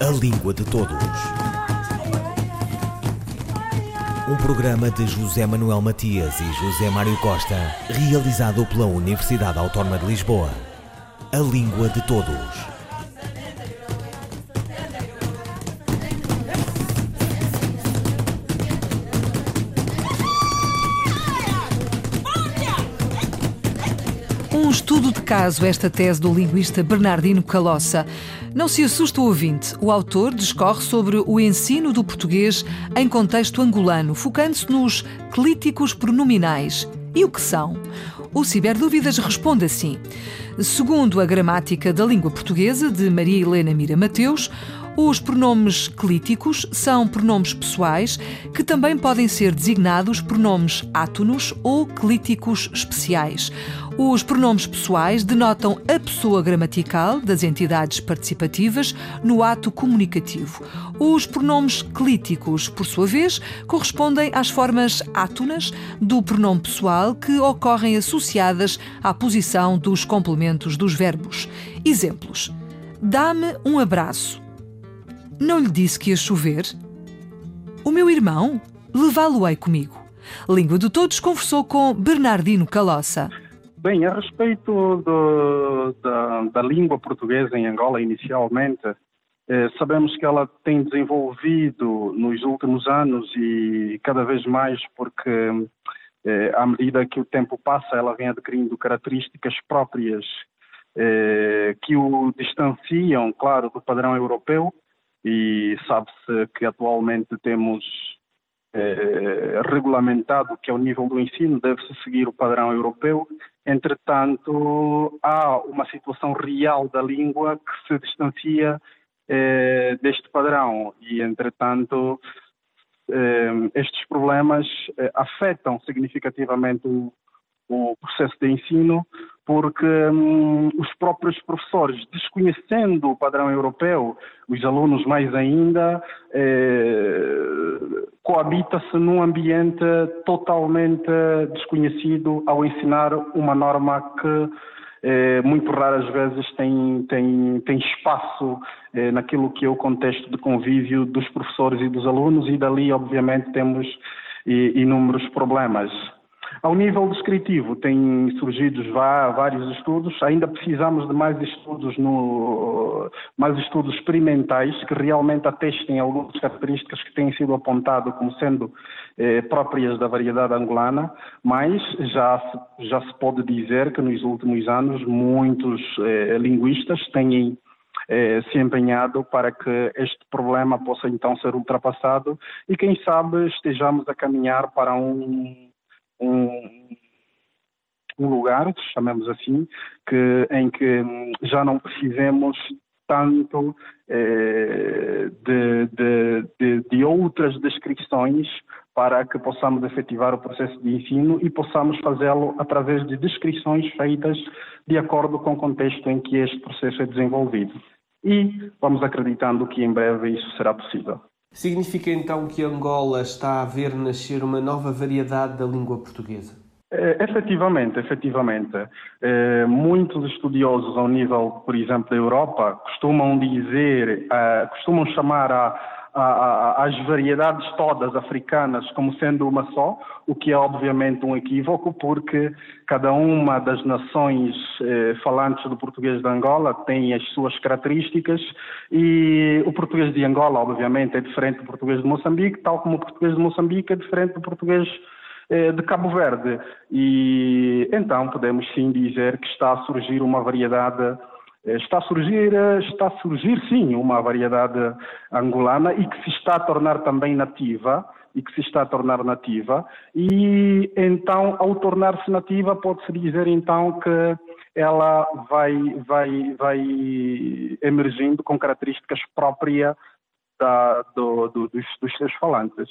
A Língua de Todos. Um programa de José Manuel Matias e José Mário Costa, realizado pela Universidade Autónoma de Lisboa. A Língua de Todos. Um estudo de caso esta tese do linguista Bernardino Calossa. Não se assusta o ouvinte. O autor discorre sobre o ensino do português em contexto angolano, focando-se nos clíticos pronominais. E o que são? O Ciberdúvidas responde assim. Segundo a gramática da língua portuguesa de Maria Helena Mira Mateus, os pronomes clíticos são pronomes pessoais que também podem ser designados pronomes átonos ou clíticos especiais. Os pronomes pessoais denotam a pessoa gramatical das entidades participativas no ato comunicativo. Os pronomes clíticos, por sua vez, correspondem às formas átonas do pronome pessoal que ocorrem associadas à posição dos complementos dos verbos. Exemplos: Dá-me um abraço. Não lhe disse que ia chover? O meu irmão? Levá-lo-ei comigo. Língua de Todos conversou com Bernardino Calossa. Bem, a respeito do, da, da, língua portuguesa em Angola, inicialmente, eh, sabemos que ela tem desenvolvido nos últimos anos e cada vez mais porque, eh, à medida que o tempo passa, ela vem adquirindo características próprias eh, que o distanciam, claro, do padrão europeu e sabe-se que atualmente temos eh, regulamentado que ao nível do ensino deve-se seguir o padrão europeu. Entretanto, há uma situação real da língua que se distancia eh, deste padrão e, entretanto, eh, estes problemas eh, afetam significativamente o, o processo de ensino, porque hum, os próprios professores, desconhecendo o padrão europeu, os alunos mais ainda, eh, coabita-se num ambiente totalmente desconhecido ao ensinar uma norma que eh, muito raras vezes tem, tem, tem espaço eh, naquilo que é o contexto de convívio dos professores e dos alunos e dali, obviamente, temos inúmeros problemas. Ao nível descritivo, têm surgido vários estudos, ainda precisamos de mais estudos, no, mais estudos experimentais que realmente atestem algumas características que têm sido apontadas como sendo eh, próprias da variedade angolana, mas já se, já se pode dizer que nos últimos anos muitos eh, linguistas têm eh, se empenhado para que este problema possa então ser ultrapassado e quem sabe estejamos a caminhar para um um, um lugar, chamemos assim, que, em que já não precisemos tanto eh, de, de, de, de, outras descrições para que possamos efetivar o processo de ensino e possamos fazê-lo através de descrições feitas de acordo com o contexto em que este processo é desenvolvido. E vamos acreditando que em breve isso será possível. Significa então que Angola está a ver nascer uma nova variedade da língua portuguesa? É, efetivamente, efetivamente. É, muitos estudiosos ao nível, por exemplo, da Europa, costumam dizer, uh, costumam chamar a, as variedades todas africanas como sendo uma só, o que é obviamente um equívoco, porque cada uma das nações eh, falantes do português de Angola tem as suas características e o português de Angola, obviamente, é diferente do português de Moçambique, tal como o português de Moçambique é diferente do português eh, de Cabo Verde. E então podemos sim dizer que está a surgir uma variedade está a surgir, eh, está a surgir sim uma variedade angolana e que se está a tornar também nativa e que se está a tornar nativa e então ao tornar-se nativa pode-se dizer então que ela vai, vai, vai emergindo com características próprias da, do, do, dos, dos seus falantes.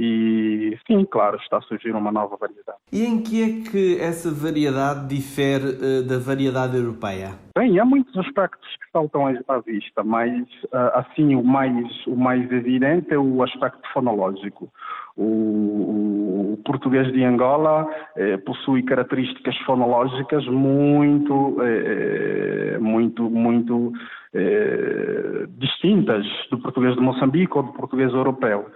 E sim, claro, está a surgir uma nova variedade. E em que é que essa variedade difere uh, da variedade europeia? Bem, há muitos aspectos que saltam à vista, mas uh, assim o mais, o mais evidente é o aspecto fonológico. o, o português de Angola eh, possui características fonológicas muito, eh, muito, muito eh, distintas do português de Moçambique ou do português europeu.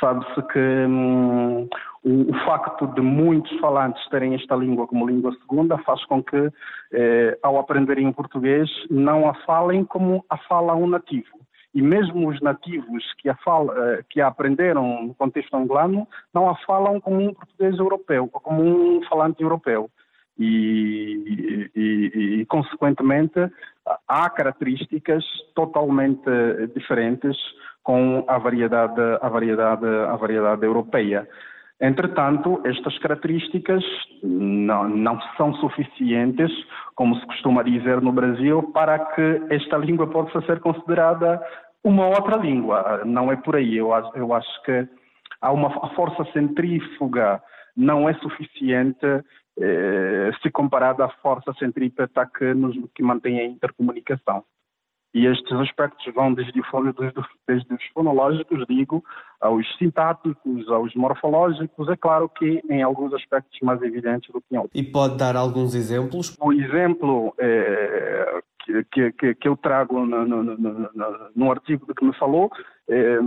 Sabe-se que hum, o, o, facto de muitos falantes terem esta língua como língua segunda faz com que, eh, ao aprenderem o português, não a falem como a fala um nativo e mesmo os nativos que a, fala, eh, que a aprenderam no contexto angolano não a falam como um português europeu, ou como um falante europeu. E, e, e, consequentemente, há características totalmente diferentes com a variedade, a variedade, a variedade europeia. Entretanto, estas características não, não, são suficientes, como se costuma dizer no Brasil, para que esta língua possa ser considerada uma outra língua. Não é por aí. Eu, eu acho que há uma força centrífuga não é suficiente eh, se comparada à força centrípeta que, nos, que mantém a intercomunicação. E estes aspectos vão desde, desde os fonológicos, digo, aos sintáticos, aos morfológicos, é claro que em alguns aspectos mais evidentes do que em outros. E pode dar alguns exemplos? O exemplo é, que, que, que, eu trago no, no, no, no, artigo de que me falou é,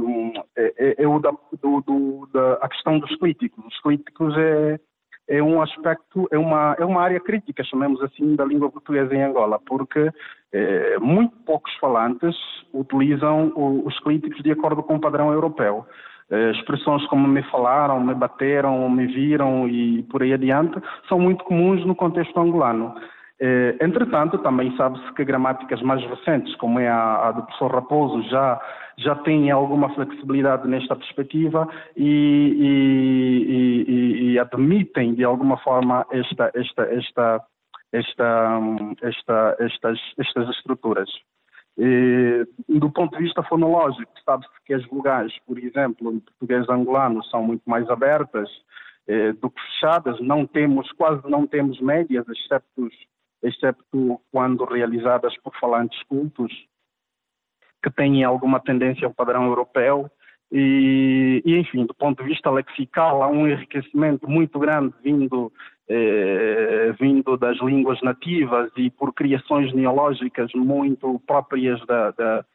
é, é o da, do, do, da a questão dos clíticos. Os clíticos é, é um aspecto, é uma, é uma área crítica, chamemos assim, da língua portuguesa em Angola, porque eh, muito poucos falantes utilizam o, os críticos de acordo com o padrão europeu. Eh, expressões como me falaram, me bateram, me viram e por aí adiante são muito comuns no contexto angolano. Eh, entretanto, também sabe-se que gramáticas mais recentes, como é a, a, do professor Raposo, já, já têm alguma flexibilidade nesta perspectiva e, e, e, e admitem, de alguma forma, esta, esta, esta, esta, esta, estas, estas estruturas. E, do ponto de vista fonológico, sabe-se que as vogais, por exemplo, no português angolano, são muito mais abertas eh, do que fechadas. Não temos, quase não temos médias, excepto excepto quando realizadas por falantes cultos, que têm alguma tendência ao padrão europeu. E, e, enfim, do ponto de vista lexical, há um enriquecimento muito grande vindo, eh, vindo das línguas nativas e por criações neológicas muito próprias da, da,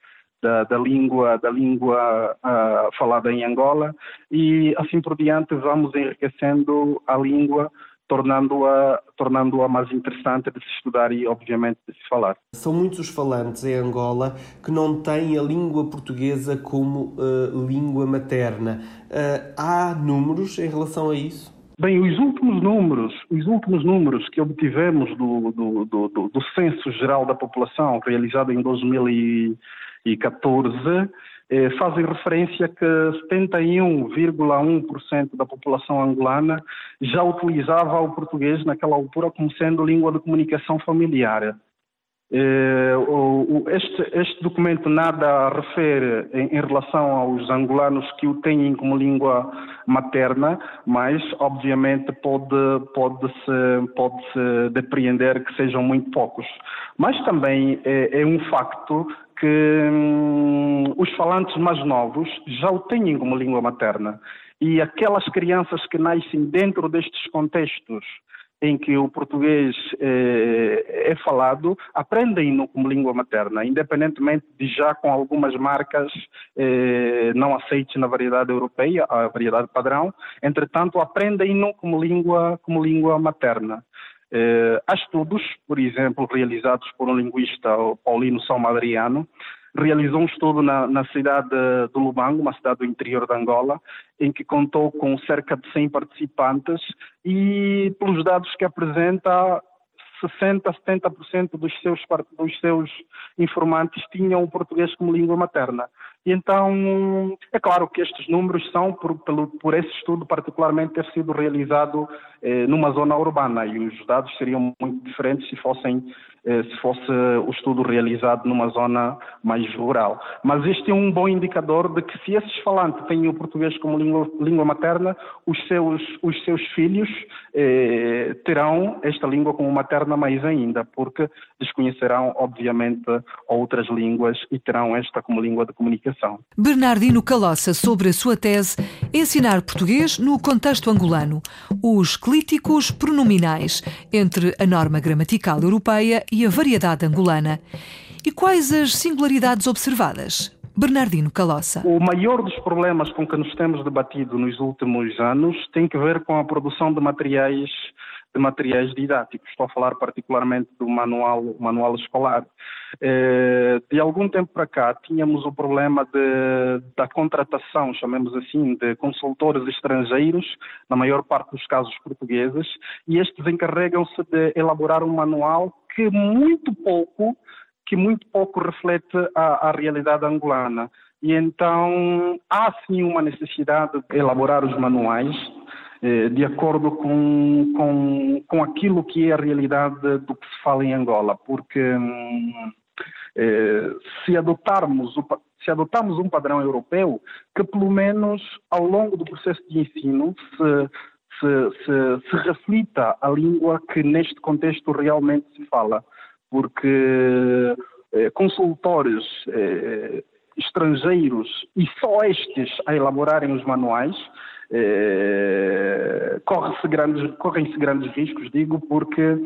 da, da língua, da língua uh, falada em Angola. E assim por diante, vamos enriquecendo a língua tornando-a tornando-a mais interessante de se estudar e, obviamente, de se falar. São muitos os falantes em Angola que não têm a língua portuguesa como uh, língua materna. Uh, há números em relação a isso? Bem, os últimos números, os últimos números que obtivemos do, do, do, do, do Censo Geral da População, realizado em 2014, eh, fazem referência que 71,1% da população angolana já utilizava o português naquela altura como sendo língua de comunicação familiar. Eh, este, este, documento nada refere em, em, relação aos angolanos que o têm como língua materna, mas obviamente pode, pode, -se, pode -se depreender que sejam muito poucos. Mas também é, é um facto que hum, os falantes mais novos já o têm como língua materna. E aquelas crianças que nascem dentro destes contextos em que o português eh, é falado, aprendem-no como língua materna, independentemente de já com algumas marcas eh, não aceites na variedade europeia, a variedade padrão, entretanto aprendem-no como língua, como língua materna. Eh, há estudos, por exemplo, realizados por um linguista, Paulino Salmadriano, realizou um estudo na, na, cidade de Lubango, uma cidade do interior de Angola, em que contou com cerca de 100 participantes e, pelos dados que apresenta, 60%, 70% dos seus, dos seus informantes tinham o português como língua materna. E então, é claro que estes números são por, pelo, por esse estudo particularmente ter sido realizado eh, numa zona urbana e os dados seriam muito diferentes se fossem se fosse o estudo realizado numa zona mais rural. Mas este é um bom indicador de que se esses falantes têm o português como língua, língua materna, os seus, os seus filhos eh, terão esta língua como materna mais ainda, porque desconhecerão, obviamente, outras línguas e terão esta como língua de comunicação. Bernardino Calossa sobre a sua tese Ensinar português no contexto angolano, os clíticos pronominais entre a norma gramatical europeia e a variedade angolana. E quais as singularidades observadas? Bernardino Calossa. O maior dos problemas com que nos temos debatido nos últimos anos tem que ver com a produção de materiais de materiais didáticos. Estou a falar particularmente do manual, manual escolar. Eh, de algum tempo para cá, tínhamos o problema de, da contratação, chamemos assim, de consultores estrangeiros, na maior parte dos casos portugueses, e estes encarregam-se de elaborar um manual que muito pouco que muito pouco reflete a, a realidade angolana. E então há sim uma necessidade de elaborar os manuais de acordo com, com, com aquilo que é a realidade do que se fala em Angola, porque hum, eh, se adotarmos se adotarmos um padrão europeu, que pelo menos ao longo do processo de ensino se, se, se, se reflita a língua que neste contexto realmente se fala porque eh, consultores eh, estrangeiros e só estes a elaborarem os manuais eh, correm-se grandes, correm grandes riscos, digo, porque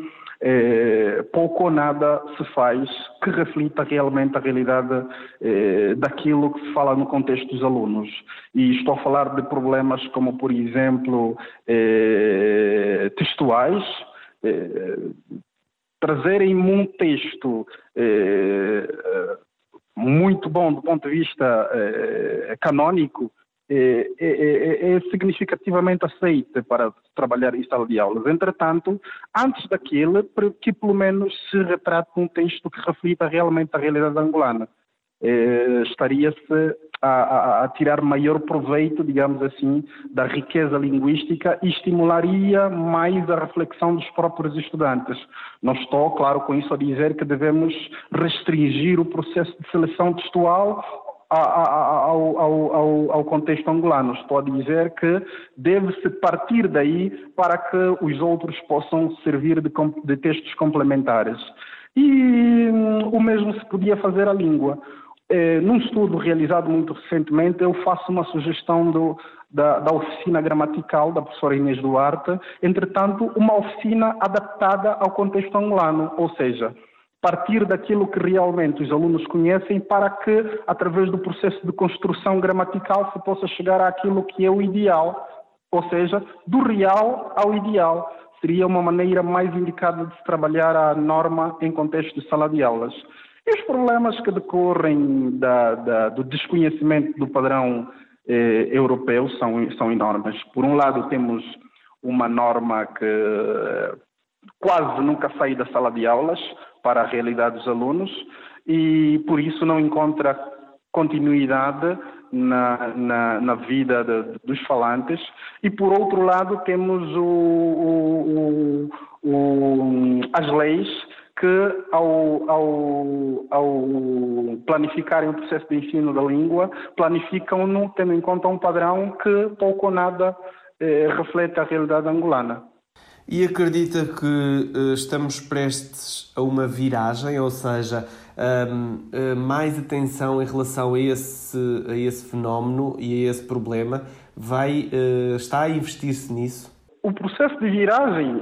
eh, pouco ou nada se faz que reflita realmente a realidade eh, daquilo que se fala no contexto dos alunos. E estou a falar de problemas como, por exemplo, textuais, trazerem um texto muito bom do ponto de vista canônico é, é, é, é, significativamente aceite para trabalhar em sala de aulas. Entretanto, antes daquele, que pelo menos se retrate um texto que reflita realmente a realidade angolana. Eh, estaria-se a, a, a, tirar maior proveito, digamos assim, da riqueza linguística e estimularia mais a reflexão dos próprios estudantes. Não estou, claro, com isso a dizer que devemos restringir o processo de seleção textual ao, ao, ao, contexto angolano. Estou a dizer que deve-se partir daí para que os outros possam servir de, de textos complementares. E hum, o mesmo se podia fazer à língua. Eh, num estudo realizado muito recentemente, eu faço uma sugestão do, da, da, oficina gramatical da professora Inês Duarte, entretanto, uma oficina adaptada ao contexto angolano, ou seja, partir daquilo que realmente os alunos conhecem para que, através do processo de construção gramatical, se possa chegar àquilo que é o ideal, ou seja, do real ao ideal. Seria uma maneira mais indicada de se trabalhar a norma em contexto de sala de aulas. E os problemas que decorrem da, da, do desconhecimento do padrão eh, europeu são, são enormes. Por um lado, temos uma norma que eh, quase nunca sai da sala de aulas para a realidade dos alunos e, por isso, não encontra continuidade na, na, na vida de, dos falantes. E, por outro lado, temos o, o, o, as leis que, ao, ao, ao, planificarem o processo de ensino da língua, planificam-no tendo em conta um padrão que pouco ou nada eh, reflete a realidade angolana. E acredita que uh, estamos prestes a uma viragem, ou seja, um, uh, mais atenção em relação a esse, a esse fenómeno e a esse problema? Vai, uh, está a investir-se nisso? O processo de viragem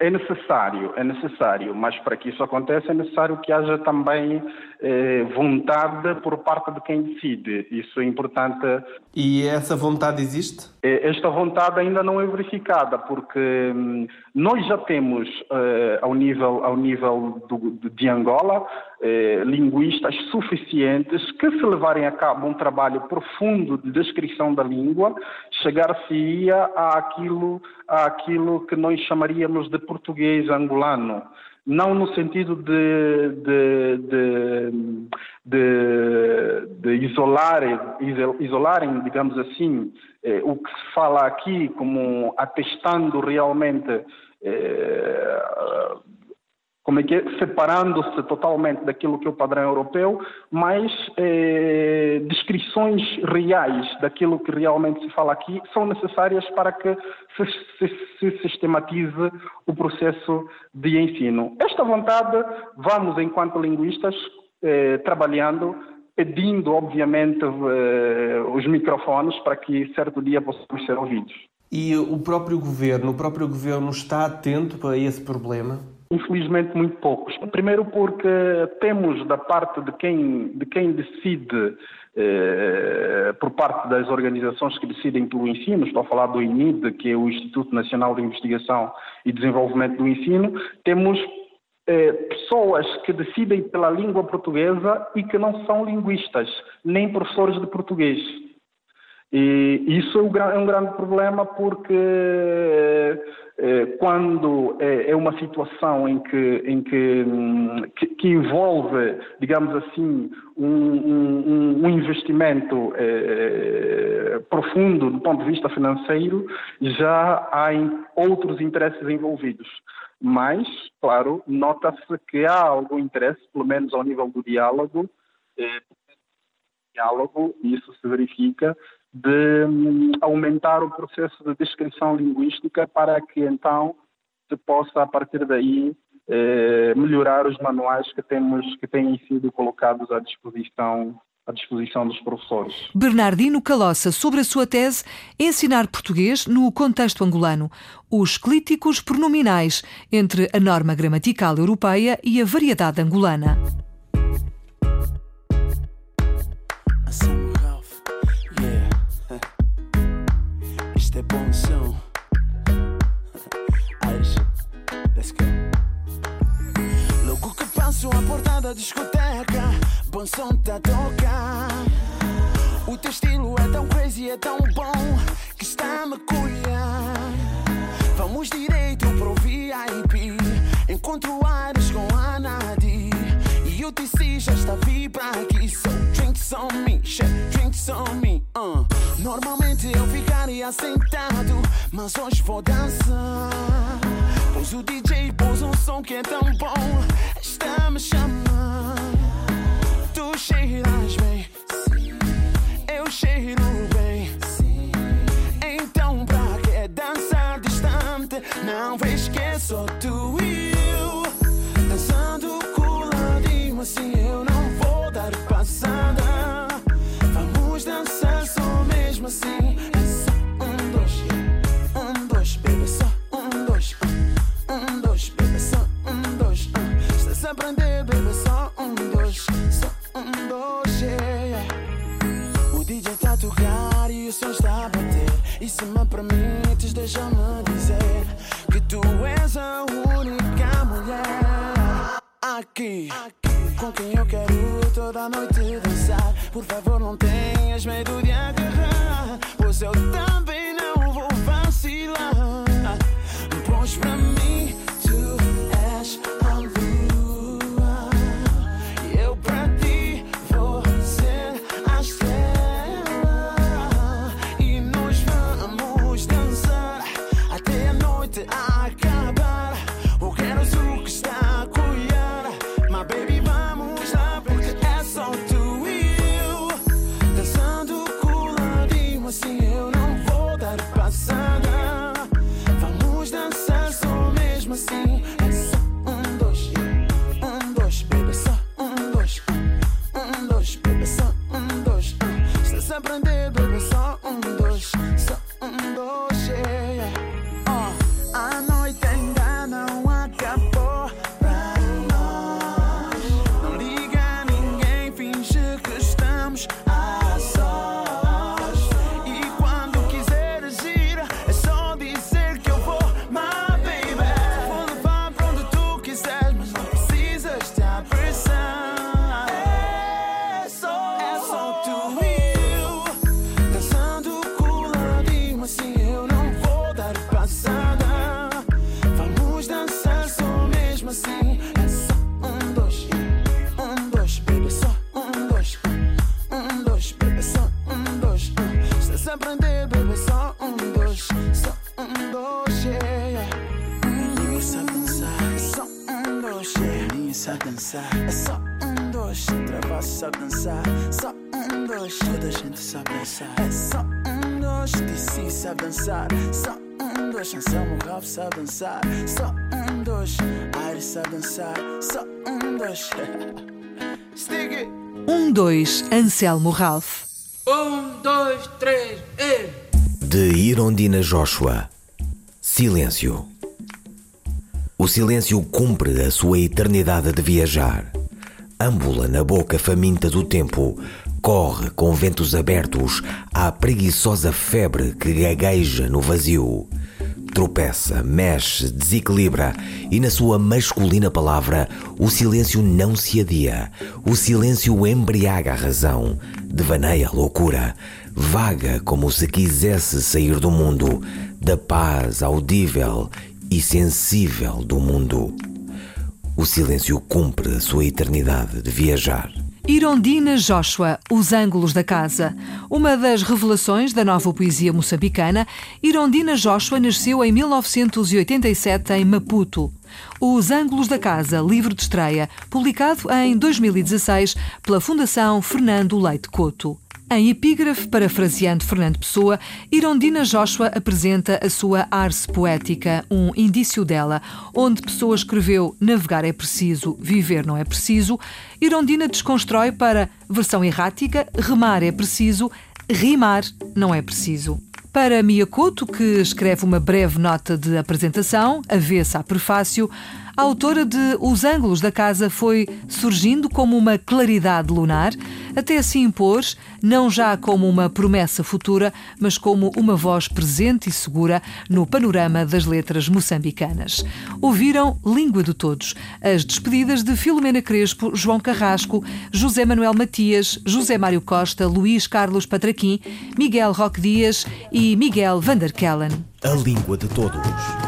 é necessário, é necessário, mas para que isso aconteça é necessário que haja também eh, vontade por parte de quem decide. Isso é importante. E essa vontade existe? Eh, esta vontade ainda não é verificada, porque hum, nós já temos eh, ao nível, ao nível do, de Angola eh, linguistas suficientes que, se levarem a cabo um trabalho profundo de descrição da língua, chegar-se-ia àquilo, àquilo que nós chamaríamos de português angolano. Não no sentido de, de, de, de, de isolar, isolarem, digamos assim, eh, o que se fala aqui como atestando realmente eh, como é que é, separando-se totalmente daquilo que é o padrão europeu, mas eh, descrições reais daquilo que realmente se fala aqui são necessárias para que se, se, se sistematize o processo de ensino. Esta vontade vamos, enquanto linguistas, eh, trabalhando pedindo, obviamente, os microfones para que certo dia possamos ser ouvidos. E o próprio governo, o próprio governo está atento para esse problema? Infelizmente, muito poucos. Primeiro, porque temos da parte de quem, de quem decide, eh, por parte das organizações que decidem pelo ensino, estou a falar do INID, que é o Instituto Nacional de Investigação e Desenvolvimento do Ensino, temos eh, pessoas que decidem pela língua portuguesa e que não são linguistas, nem professores de português. E isso é um grande problema porque eh, quando é uma situação em que, em que, que, que envolve, digamos assim, um, um, um investimento é, profundo do ponto de vista financeiro, já há outros interesses envolvidos. Mas, claro, nota-se que há algum interesse, pelo menos ao nível do diálogo, é, diálogo, isso se verifica, de um, aumentar o processo de descrição linguística para que então se possa, a partir daí, eh, melhorar os manuais que, temos, que têm sido colocados à disposição à disposição dos professores. Bernardino Calossa, sobre a sua tese Ensinar português no contexto angolano, os clíticos pronominais entre a norma gramatical europeia e a variedade angolana. Da discoteca, bom som tá tocar. O teu estilo é tão crazy, é tão bom que está a me colher. Vamos direito pro VIP, encontro Ares com a Nadi. E o TC já está vibra aqui, so drinks on me, shit, drinks on me. Uh. Normalmente eu ficaria sentado, mas hoje vou dançar. Pois o DJ pôs um som que é tão bom, está me chamando. Tu cheiras bem, eu cheiro bem. Então, pra que dançar distante? Não vês que é só tu e eu dançando coladinho assim. Eu não vou dar passada. Vamos dançar só mesmo assim. Dançar, é só um, dois. Travasso sabe dançar, só um, dois. Toda a gente sabe dançar, é só um, dois. DC sabe dançar, só um, dois. Anselmo Ralph sabe dançar, só um, dois. Iris sabe dançar, só um, dois. Stick it. Um, dois, Anselmo Ralph. Um, dois, três, e... De Irondina Joshua. Silêncio. O silêncio cumpre a sua eternidade de viajar. Ambula na boca faminta do tempo, corre com ventos abertos à preguiçosa febre que gagueja no vazio. Tropeça, mexe, desequilibra e, na sua masculina palavra, o silêncio não se adia. O silêncio embriaga a razão, devaneia a loucura, vaga como se quisesse sair do mundo, da paz audível e sensível do mundo. O silêncio cumpre a sua eternidade de viajar. Irondina Joshua, Os Ângulos da Casa. Uma das revelações da nova poesia moçambicana, Irondina Joshua nasceu em 1987 em Maputo. Os Ângulos da Casa, livro de estreia, publicado em 2016 pela Fundação Fernando Leite Couto. Em epígrafe, parafraseando Fernando Pessoa, Irondina Joshua apresenta a sua Arse Poética, um indício dela, onde Pessoa escreveu Navegar é preciso, viver não é preciso. Irondina desconstrói para versão errática, remar é preciso, rimar não é preciso. Para Miyakoto, que escreve uma breve nota de apresentação, avessa a prefácio, a autora de Os Ângulos da Casa foi surgindo como uma claridade lunar, até se impor, não já como uma promessa futura, mas como uma voz presente e segura no panorama das letras moçambicanas. Ouviram Língua de Todos, as despedidas de Filomena Crespo, João Carrasco, José Manuel Matias, José Mário Costa, Luís Carlos Patraquim, Miguel Roque Dias e Miguel Vanderkellen. A Língua de Todos.